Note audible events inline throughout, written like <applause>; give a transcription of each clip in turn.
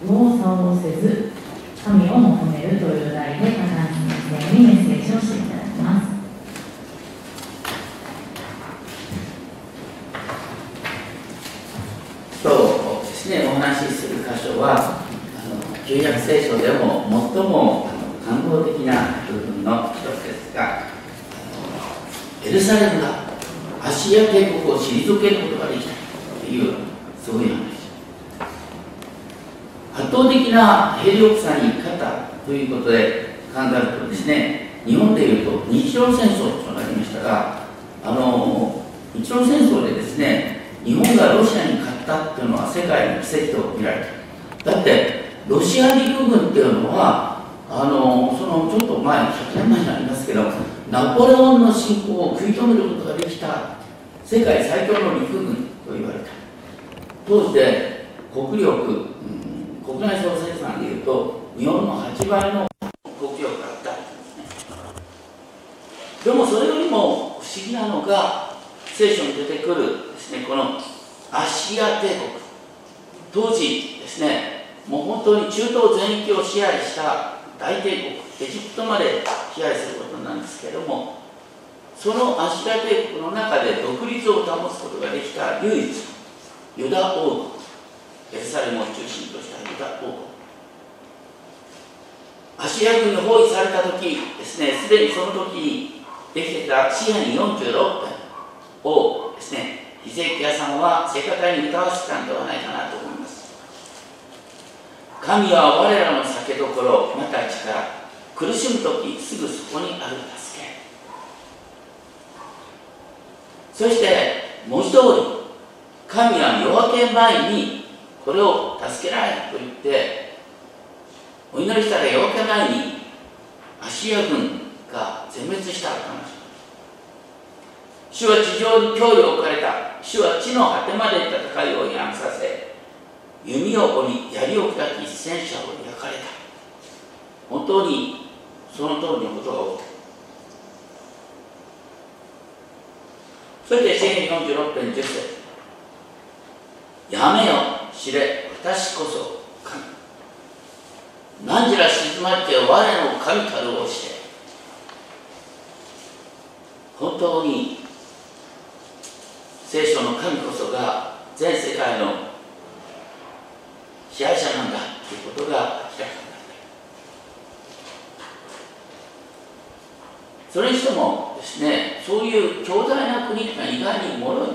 右往左往せず神を求めるという題で加担先生にメッセージをしていただきます今日ですねお話しする箇所はあの旧約聖書でも最もあの感動的な部分の一つですがあのエルサレムがアシア帝国を退けることができたというそういう話圧倒的な兵力差に勝ったということで考えるとですね日本でいうと日露戦争となりましたがあの日露戦争でですね日本がロシアに勝ったっていうのは世界の奇跡と見られただってロシア陸軍っていうのはあのそのちょっと前100年前になりますけどナポレオンの侵攻を食い止めることができた世界最強の陸軍と言われた。当時で国力、うん、国内総生いうと日本の8倍の国力だった。でもそれよりも不思議なのが聖書に出てくるですねこのアシア帝国。当時ですねもう本当に中東全域を支配した大帝国エジプトまで支配することなんですけどもそのアシア帝国の中で独立を保つことができた唯一ユダ王国エルサレムを中心としたユダ王国。アシア軍に包囲された時ですねすでにその時にできていた支配46編をですねヒゼキヤさんは聖歌隊に歌わせたんではないかなと思います。神は我らの酒どころまた力苦しむ時すぐそこにある助け。そして文字通り神は夜明け前にこれを助けられると言ってお祈りしたら夜明け前にアシア軍が全滅したと話主は地上に脅威を置かれた。主は地の果てまで戦いをやんさせ弓を折り槍を砕き戦車を焼かれた。本当にその通りのことが起きた。そして聖篇46編10節。やめよ知れ私こそ神。何時ら静まって我の神たるをして本当に聖書の神こそが全世界の支配者なんだということが明らかになったそれにしてもですねそういう強大な国が意外に脆い。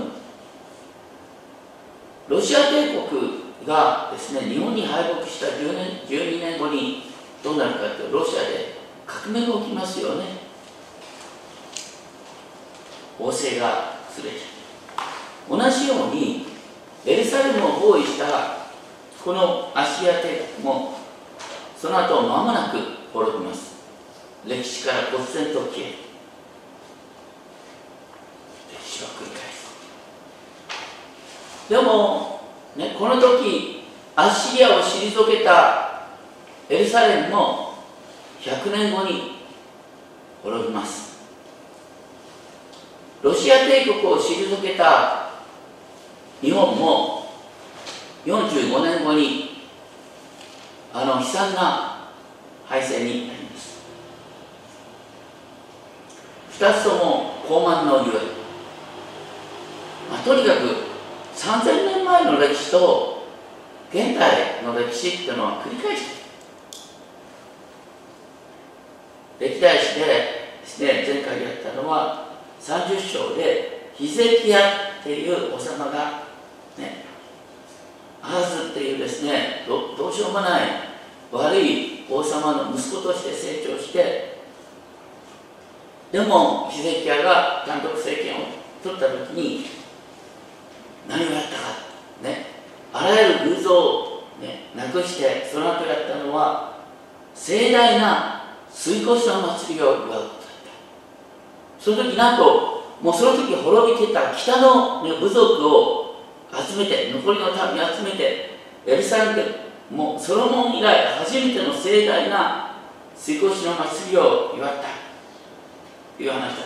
ロシア帝国がですね日本に敗北した10年12年後にどうなるかというとロシアで革命が起きますよね。王政がすれちゃう同じようにエルサレムを包囲したこのアシア帝国もその後間もなく滅びます。歴史から忽然と消え歴史は繰り返す。でも、ね、この時アッシリアを退けたエルサレムも100年後に滅びます。ロシア帝国を退けた日本も45年後にあの悲惨な敗戦になります。2つとも高慢のゆえ、まあ、とにかく3000年前の歴史と現代の歴史っていうのは繰り返して歴代史でですね前回やったのは30章でヒゼキヤっていう王様がねアーズっていうですねどどうしようもない悪い王様の息子として成長してでもヒゼキヤが単独政権を取った時に何をやったか。ね。あらゆる偶像を、ね、なくしてその後やったのは盛大な水越しの祭りを祝うことだった。その時なんともうその時滅びてた北の、ね、部族を集めて残りの民集めてエルサレムもうソロモン以来初めての盛大な水越しの祭りを祝った。という話だった。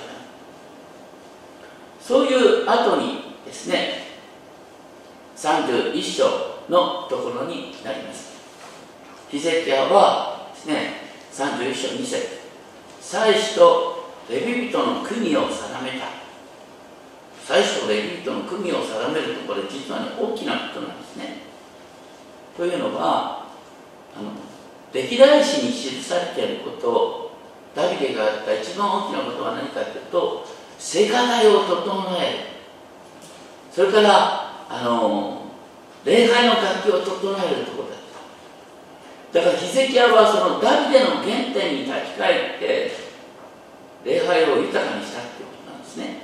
そういう後にですね31章のところになります。ヒゼキヤはですね31章2節祭司とレビ人の国を定めた。祭司とレビ人の国を定めるとこれ実はね大きなことなんですね。というのはあの歴代史に記されていることをダビデがやった一番大きなことは何かというと聖歌台を整える。それからあの礼拝の楽器を整えるところだった。だからヒゼキヤはそのダビデの原点に立ち返って礼拝を豊かにしたっていうことなんですね。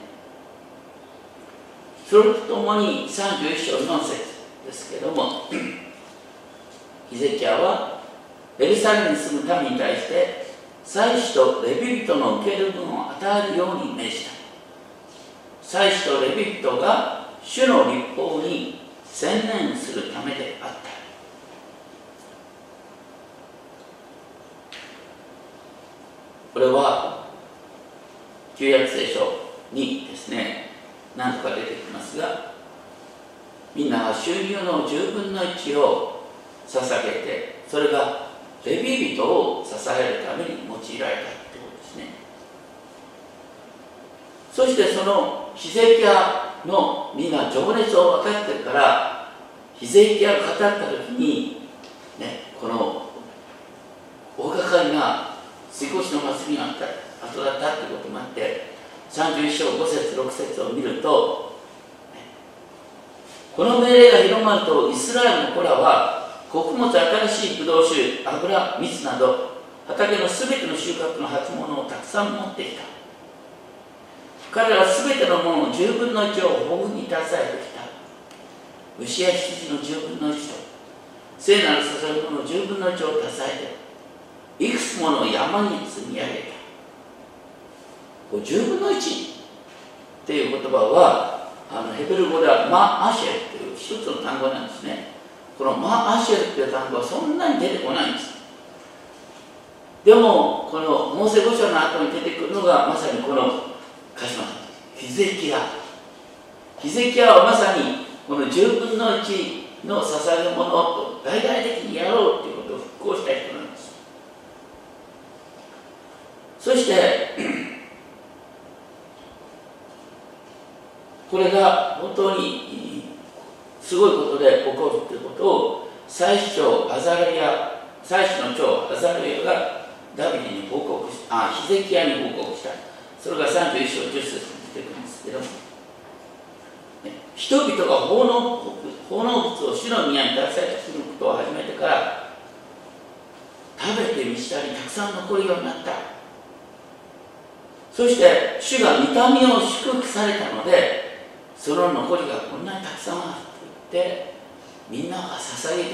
それとともに31章4節ですけども <clears throat> ヒゼキヤはエルサレムに住む民に対して祭司とレビ人の受ける分を与えるように命じた。祭司とレビ人が主の立法に専念するためであった。これは旧約聖書にですね。何とか出てきますがみんなは収入の10分の1を捧げてそれがレビ人を支えるために用いられたってことですね。そしてそのヒゼキヤのみんな情熱を分かってるからヒゼキヤが語った時に、ね、この大掛かりな水越の祭りがあった後だったってこともあって31章5節6節を見ると、ね、この命令が広まるとイスラエルの子らは穀物新しいブドウ酒油蜜など畑のすべての収穫の初物をたくさん持っていた。彼らはすべてのものの10分の1を豊富に携えてきた牛や羊の10分の1と聖なる捧げ物の10分の1を携えていくつもの山に積み上げた。これ10分の1っていう言葉はあのヘベル語ではマ・アシェルという一つの単語なんですね。このマ・アシェルっていう単語はそんなに出てこないんです。でもこのモーセ五章の後に出てくるのがまさにこの鹿島ヒゼキヤ。ヒゼキヤはまさにこの10分の1の捧げ物と大々的にやろうということを復興した人なんです。そして <clears throat> これが本当にすごいことで起こるということを最初アザラヤ最初の長アザラヤがダビデに報告しあヒゼキヤに報告した。それが31章10節に出てくるんですけど、ね、人々が奉納奉納物を主の宮に出されてくることを始めてから食べて満ちたりたくさん残るようになった。そして主が見た目を祝福されたのでその残りがこんなにたくさんあると言ってみんなが捧げて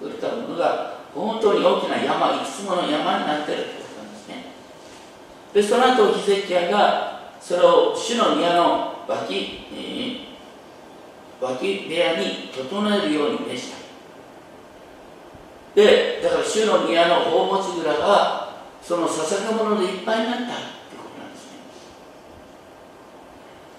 くれたものが本当に大きな山いくつもの山になってるということなんですねでその後ヒゼキヤがそれを主の宮の脇、えー、脇部屋に整えるように命じた。でだから主の宮の宝物蔵がその捧げ物でいっぱいになったってことなんですね。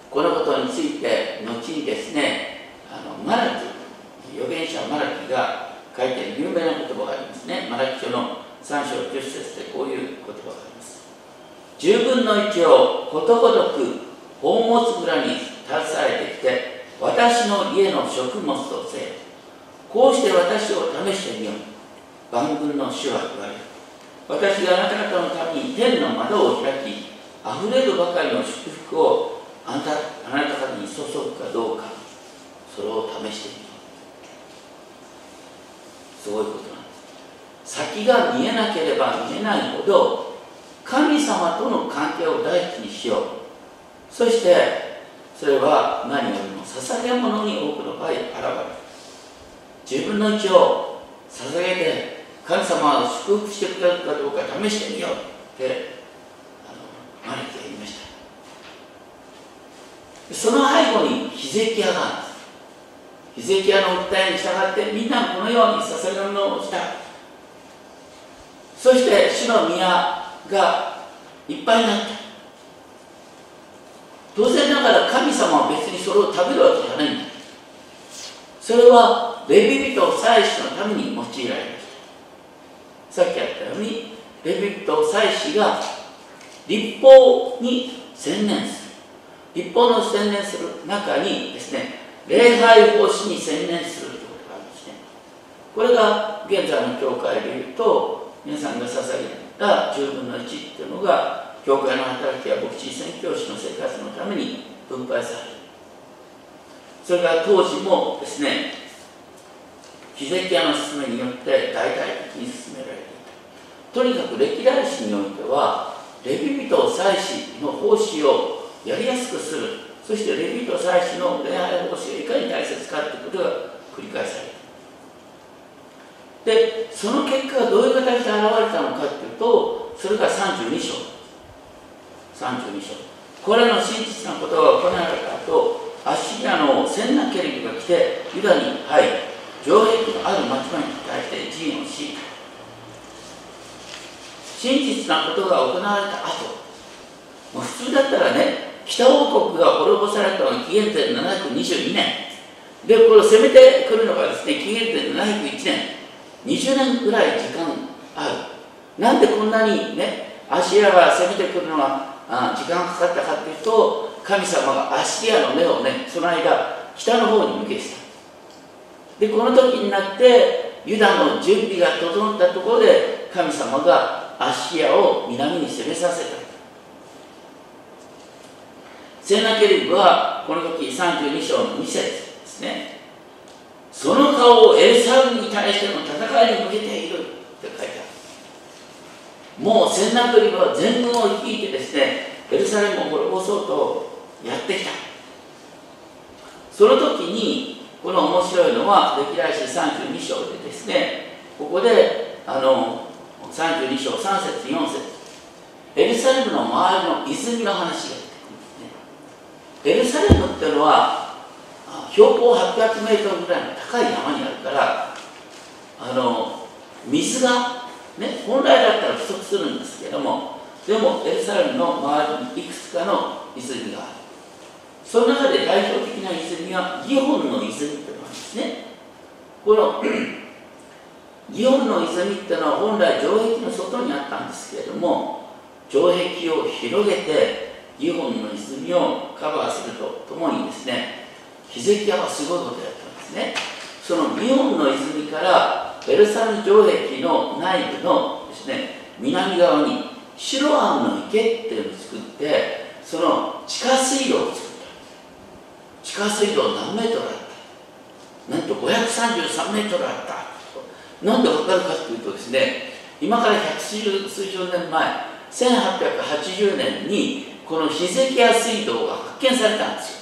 このことについて後にですねあのマラキ預言者マラキが書いている有名な言葉がありますね。マラキ書の3章10節でこういう言葉があります。10分の1をことごとく宝物蔵に携えてきて私の家の食物とせよこうして私を試してみよう。万軍の主は言われる。私があなた方のために天の窓を開き溢れるばかりの祝福をあなたあなた方に注ぐかどうかそれを試してみよう。すごいことなんです。先が見えなければ見えないほど神様との関係を第一にしよう。そしてそれは何よりも捧げ物に多くの場合現れる。自分の1を捧げて神様を祝福してくれるかどうか試してみようってあのマリキが言いました。その背後にヒゼキヤがあるんです。ヒゼキヤの訴えに従ってみんなこのように捧げ物をした。そして主の宮がいっぱいになった。当然ながら神様は別にそれを食べるわけじゃないんだ。それはレビ人祭司のために用いられました。さっきあったようにレビ人祭司が立法に専念する。立法の専念する中にですね礼拝奉仕に専念するということがあるんですね。これが現在の教会でいうと皆さんが捧げるた10分の1っていうのが教会の働きや牧師宣教師の生活のために分配される。それから当時もですねヒゼキヤの勧めによって大々的に進められていた。とにかく歴代史においてはレビ人祭司の奉仕をやりやすくする。そしてレビ人祭司の恋愛奉仕がいかに大切かということが繰り返される。でその結果がどういう形で現れたのかというとそれが32章。32章。これの真実なことが行われた後アッシリアのセンナケリブが来てユダに入り城壁のある町々に対して陣をし真実なことが行われた後もう普通だったらね北王国が滅ぼされたのは紀元前722年。でこれを攻めてくるのがですね紀元前701年。20年ぐらい時間ある。なんでこんなにねアシリアが攻めてくるのはあ時間がかかったかっていうと神様がアシリアの目をねその間北の方に向けした。でこの時になってユダの準備が整ったところで神様がアシリアを南に攻めさせた。セナケリブはこの時32章の2節ですね。その顔をエルサレムに対しての戦いに向けている。って書いてある。もうセナケリは全軍を率いてですねエルサレムを滅ぼそうとやってきた。その時にこの面白いのは歴代史32章でですねここであの32章3節4節。エルサレムの周りの泉の話が出てくるんですね。エルサレムっていうのは標高800メートルぐらいの高い山にあるからあの水がね本来だったら不足するんですけどもでもエルサレムの周りにいくつかの泉がある。その中で代表的な泉はギホンの泉っていうのがあるんですね。この <clears throat> ギホンの泉っていうのは本来城壁の外にあったんですけれども城壁を広げてギホンの泉をカバーするとともにですねヒゼキヤはすごいことやったんですね。そのギホンの泉からベルサル城壁の内部のですね南側にシロアンの池っていうのを作ってその地下水路を作った地下水道何メートルあった？なんと533メートルあった。なんで分かるかというとですね今から百数十年前1880年にこのヒゼキヤ水道が発見されたんですよ。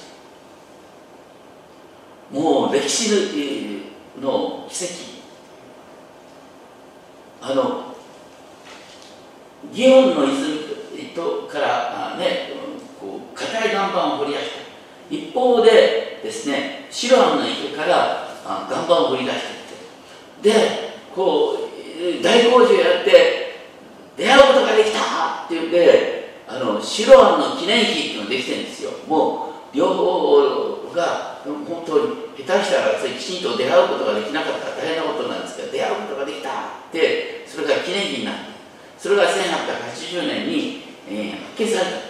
もう歴史の奇跡あの祇園の泉とからねこう硬い岩盤を掘り出した一方でですね白浜の池から岩盤を掘り出してってでこう大工事をやって出会うことができたっていうんであの白湾の記念碑っていうのができてるんですよ。もう両方が本当に下手したらきちんと出会うことができなかったら大変なことなんですけど出会うことができたってそれが記念碑になってそれが1880年に、えー、発見された。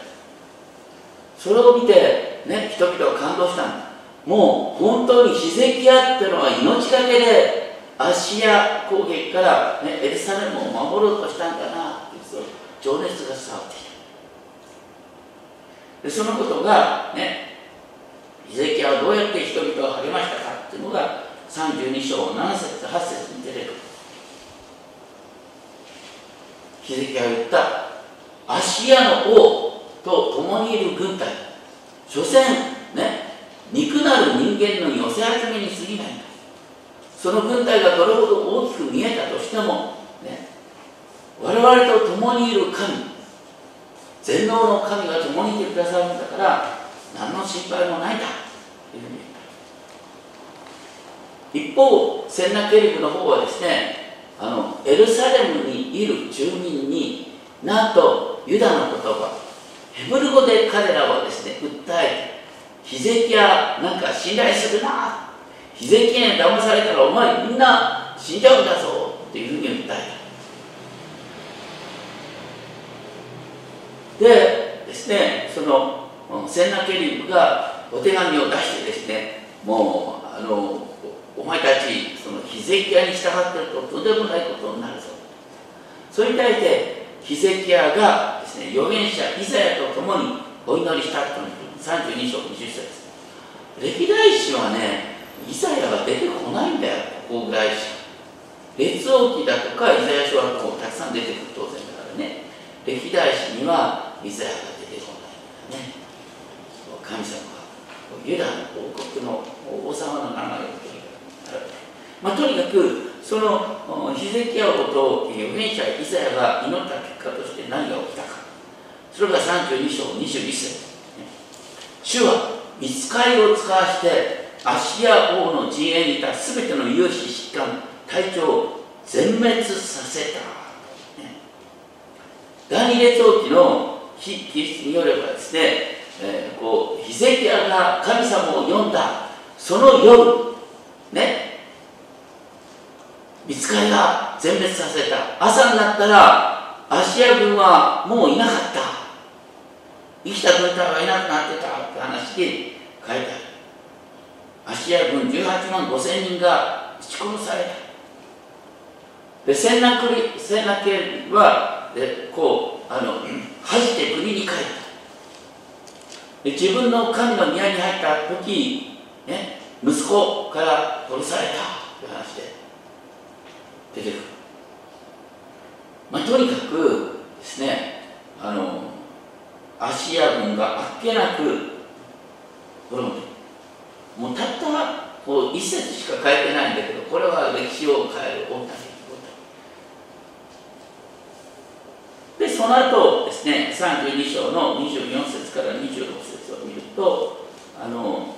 それを見て、ね、人々は感動した。んだもう本当にヒゼキヤっていうのは命がけでアシア攻撃から、ね、エルサレムを守ろうとしたんだなって情熱が伝わってきた。でそのことがねヒゼキヤはどうやって人々を励ましたかっていうのが32章7節8節に出てくる。ヒゼキヤは言ったアシアの王と共にいる軍隊所詮ね肉なる人間の寄せ集めに過ぎないんだその軍隊がどれほど大きく見えたとしても、ね、我々と共にいる神全能の神が共にいてくださるんだから何の心配もないだ。というふうに一方センナケリブの方はですねあのエルサレムにいる住民になんとユダの言葉ヘブル語で彼らはですね訴えてヒゼキヤなんか信頼するな。ヒゼキヤに騙されたらお前みんな死んじゃうんだぞっていうふうに訴えた。でですねそのセンナケリブがお手紙を出してですねもうあのお前たちそのヒゼキヤに従ってるととん。でもないことになるぞそれに対してヒゼキヤがですね預言者イザヤと共にお祈りしたという32章20節歴代史はねイザヤが出てこないん。だよここぐらいしか列王記だとかイザヤ書はこうたくさん。出てくる当然だからね歴代史にはイザヤが出てこないん。だよね神様がユダの王国の王様の名前を取りまあ、とにかくそのヒゼキヤ王と預言者イザヤが祈った結果として何が起きたか。それが32章21節。主は見つかりを使わしてアシア王の陣営にいた全ての有志疾患体調を全滅させた、第二列王記の非キリストによればですね、えー、こうヒゼキヤが神様を呼んだその夜ね見つかりが全滅させた。朝になったらアシア軍はもういなかった。生きた軍隊はいなくなってたって話で書いてある。アシア軍18万5千人が撃ち殺された。でセンナクリセンナケはでこうあの恥じて国に帰った。自分の神の宮に入った時、ね、息子から殺された。という話で。出てくる、まあ、とにかくですねあのアシア軍があっけなく滅んでもうたったこう一節しか書いてないんだけどこれは歴史を変える大谷でその後ですね32章の24節から26節を見るとあの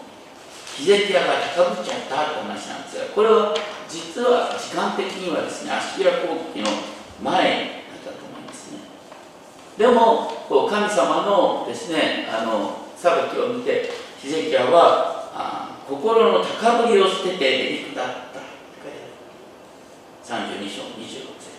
ヒゼキヤが高ぶっちゃったって話なんですがこれは実は時間的にはですねアシリア後期の前だったと思いますね。でもこう神様のですねあの裁きを見てヒゼキヤはあ心の高ぶりを捨てて出て下ったって書いてある。32章26節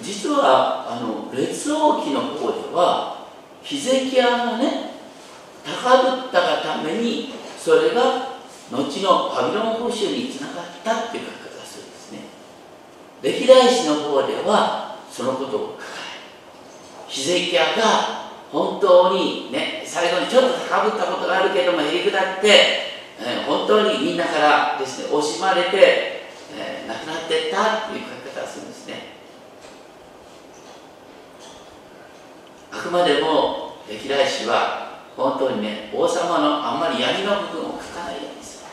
実はあの列王記の方ではヒゼキヤがね高ぶったがためにそれが後のバビロン報酬につながったっていう書き方するんですね。歴代史の方ではそのことを書かれヒゼキヤが本当にね最後にちょっと高ぶったことがあるけどもへりくだって、えー、本当にみんなからですね惜しまれて、えー、亡くなってったっていう書き方をするんですね。あくまでも歴代史は本当にね王様のあんまり闇の部分を書かないようにす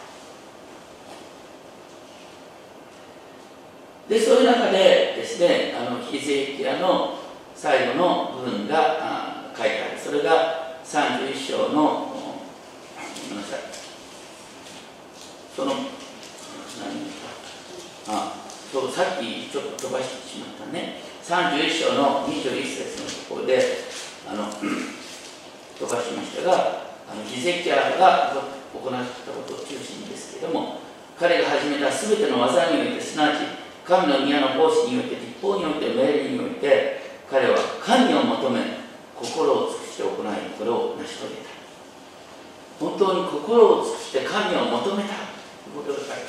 る。でそういう中でですねあのヒゼキヤの最後の部分が書いてある。それが31章のごめんなさい。その何あそうさっきちょっと飛ばしてしまったね。31章の21節のところであの飛ばしましたがあのギゼキヤが行ったことを中心ですけれども彼が始めた全ての技においてすなわち神の宮の奉仕において立法において命令において彼は神を求め心を尽くして行いこれを成し遂げた。本当に心を尽くして神を求めた。ということが書いてある。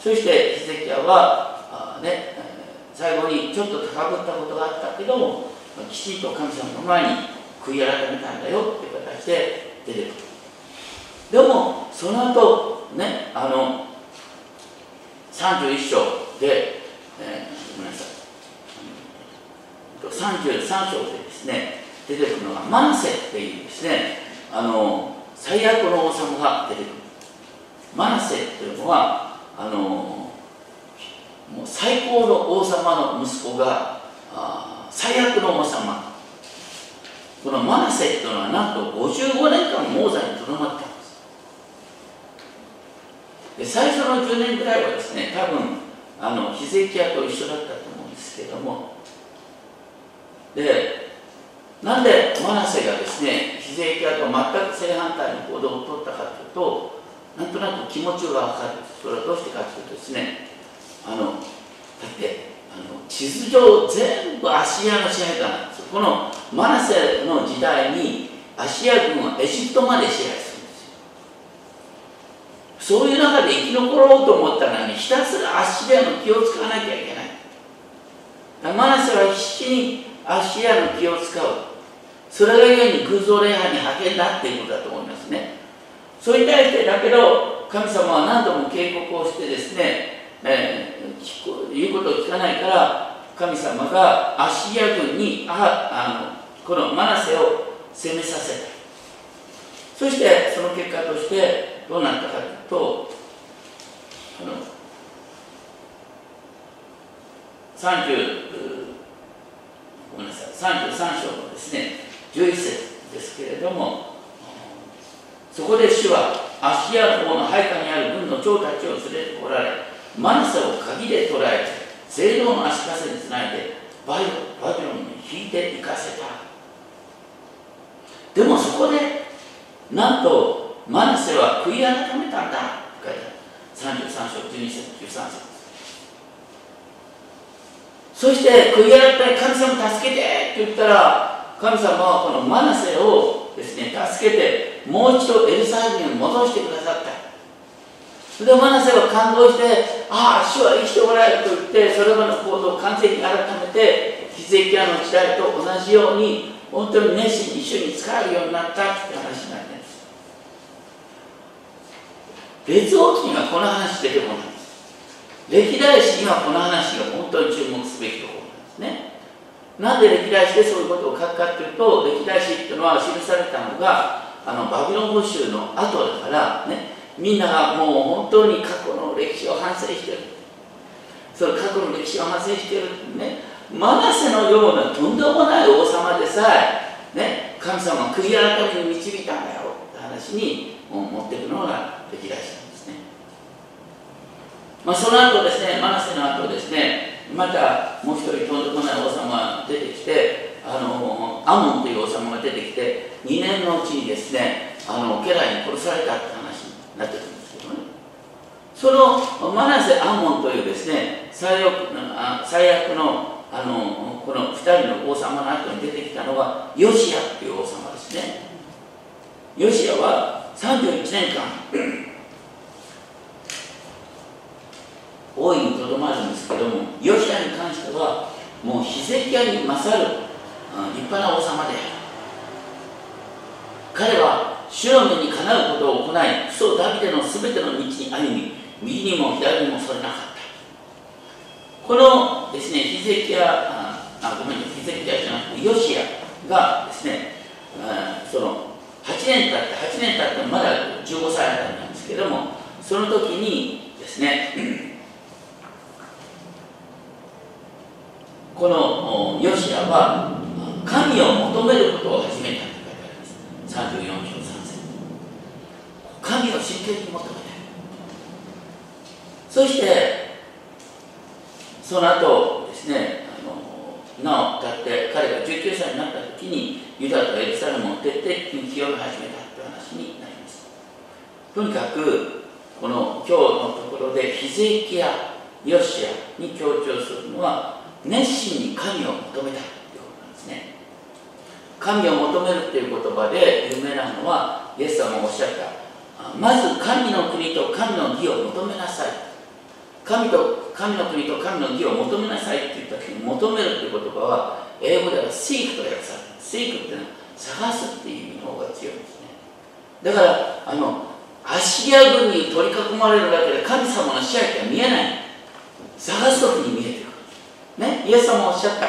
そしてヒゼキヤはあ、ね、最後にちょっと高ぶったことがあったけどもきちんと神様の前に悔い改めたんだよって形で出てくる。でもその後ねあの31章で、えー、ごめんなさい。33章でですね出てくるのがマンセっていうですねあの最悪の王様が出てくる。マナセっていうのはあのもう最高の王様の息子が最悪の王様。このマナセっていうのはなんと55年間モーザにとどまったんです。で最初の10年ぐらいはですね多分あのヒゼキヤと一緒だったと思うんですけども。でなんでマナセがですねヒゼキヤと全く正反対の行動をとったかというとなんとなく気持ちが分かる。それはどうしてかというとですねあのだってあ地図上全部アシアの支配下なんですこのマナセの時代にアシア軍はエジプトまで支配するんですよ。そういう中で生き残ろうと思ったらねひたすらアシリアの気を使わなきゃいけない。マナセは必死にアシリアの気を使う。それがゆえに偶像礼拝に派遣だっていうことだと思いますね。それに対してだけど神様は何度も警告をしてですね、えー、言うことを聞かないから神様がアシリア軍にああのこのマナセを攻めさせた。そしてその結果としてどうなったかというとあの30ごめんなさい33章のですね11節ですけれどもそこで主はアシリア王の配下にある軍の長たちを連れてこられマナセを鍵で捕らえて聖堂の足かせにつないでバイバビロンに引いて行かせた。でもそこでなんとマナセは悔い改めたんだ。書いてある。33章12節13節。そして悔い改め神様助けてって言ったら神様はこのマナセをですね助けてもう一度エルサレムに戻してくださった。それでマナセは感動して、ああ、主は生きておられると言って、それまでの行動を完全に改めて、ヒゼキヤの時代と同じように、本当に熱心に主に仕えるようになったって話になってるんです。別王記にはこの話出てこないんです。歴代史にはこの話が本当に注目すべきところなんですね。なんで歴代史でそういうことを書くかというと、歴代史っていうのは記されたのが、あのバビロン捕囚の後だからね、みんながもう本当に過去の歴史を反省してる。その過去の歴史を反省してるね。マナセのようなとんでもない王様でさえ、ね、神様は悔い改めに導いたんだよって話に持っていくのが歴代史なんですね、まあ、その後ですねマナセの後ですねまたもう一人とんでもない王様が出てきてあのアモンという王様が出てきて2年のうちにですねあの家来に殺されたって話なってるんですけどね。そのマナセ・アンモンというですね最悪最悪のあのこの2人の王様の後に出てきたのはヨシアっていう王様ですね。ヨシアは31年間 <clears throat> 大いにとどまるんですけどもヨシアに関してはもうヒゼキヤに勝る立派な王様である。彼は主の目にかなうことを行い父祖ダビデのすべての道に歩み右にも左にもそれなかった。このですねヒゼキヤあごめんヒゼキヤじゃなくてヨシアがですねその8年経って8年経ってまだ15歳あたんですけどもその時にですね <clears throat> このヨシアは神を求めることを始めたと書いてあります。34章神を真剣に求めてそしてその後ですねあのなお経って彼が19歳になった時にユダとエルサレムを徹底的に清め始めたという話になります。とにかくこの今日のところでヒゼキヤヨシアに強調するのは熱心に神を求めたということなんですね。神を求めるっていう言葉で有名なのはイエス様もおっしゃったまず神の国と神の義を求めなさい。神と神の国と神の義を求めなさいって言った時に求めるって言葉は英語では seek と訳される。seek っていうのは探すっていう意味の方が強いんですね。だからあのアシリア軍に取り囲まれるだけで神様の支配って見えない。探す時に見えてくる。ね？イエス様おっしゃった。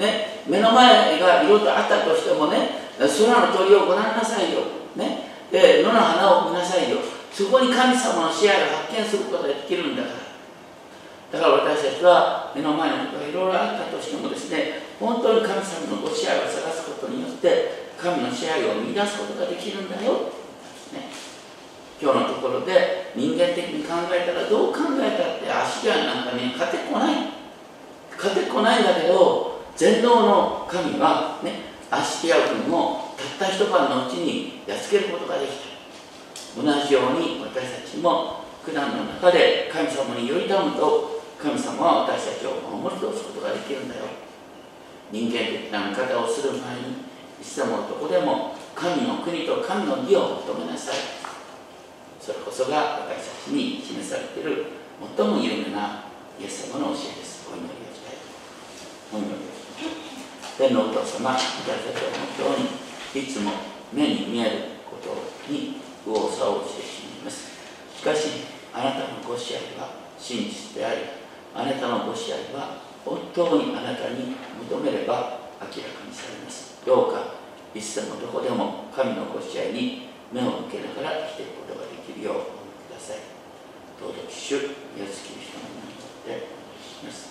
ね？目の前が色とあったとしてもね空の鳥をご覧なさいよ。ね？で野の花を見なさいよ。そこに神様の支配を発見することができるんだから。だから私たちは目の前のことがいろいろあったとしてもですね本当に神様のご支配を探すことによって神の支配を見出すことができるんだよ。ね。今日のところで人間的に考えたらどう考えたって足がなんかね勝てこない。勝てこないんだけど全能の神はねアシリア軍をたった一晩のうちにやっつけることができた。同じように私たちも苦難の中で神様により頼むと神様は私たちを守り通すことができるんだよ。人間的な見方をする前にいつでもどこでも神の国と神の義を求めなさい。それこそが私たちに示されている最も有名なイエス様の教えです。お祈りをしたいお祈りをした天のお父様私たちは本当に。いつも目に見えることに右往左往してしまいます。しかしあなたのご支配は真実でありあなたのご支配は本当にあなたに求めれば明らかにされます。どうかいつでもどこでも神のご支配に目を向けながら生きていくことができるようお願いください。尊き主イエスキリストの名によってお願いします。